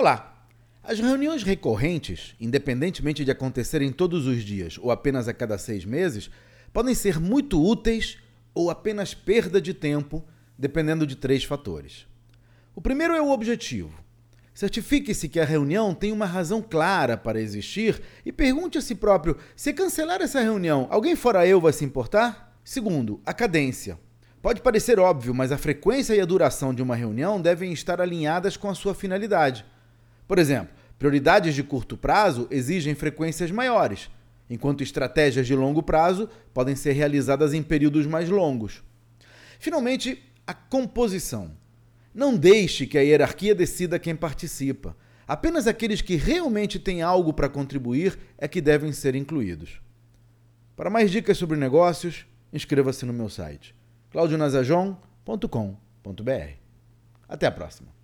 Olá! As reuniões recorrentes, independentemente de acontecerem todos os dias ou apenas a cada seis meses, podem ser muito úteis ou apenas perda de tempo, dependendo de três fatores. O primeiro é o objetivo. Certifique-se que a reunião tem uma razão clara para existir e pergunte a si próprio: se cancelar essa reunião, alguém fora eu vai se importar? Segundo, a cadência. Pode parecer óbvio, mas a frequência e a duração de uma reunião devem estar alinhadas com a sua finalidade. Por exemplo, prioridades de curto prazo exigem frequências maiores, enquanto estratégias de longo prazo podem ser realizadas em períodos mais longos. Finalmente, a composição. Não deixe que a hierarquia decida quem participa. Apenas aqueles que realmente têm algo para contribuir é que devem ser incluídos. Para mais dicas sobre negócios, inscreva-se no meu site claudionazajon.com.br. Até a próxima.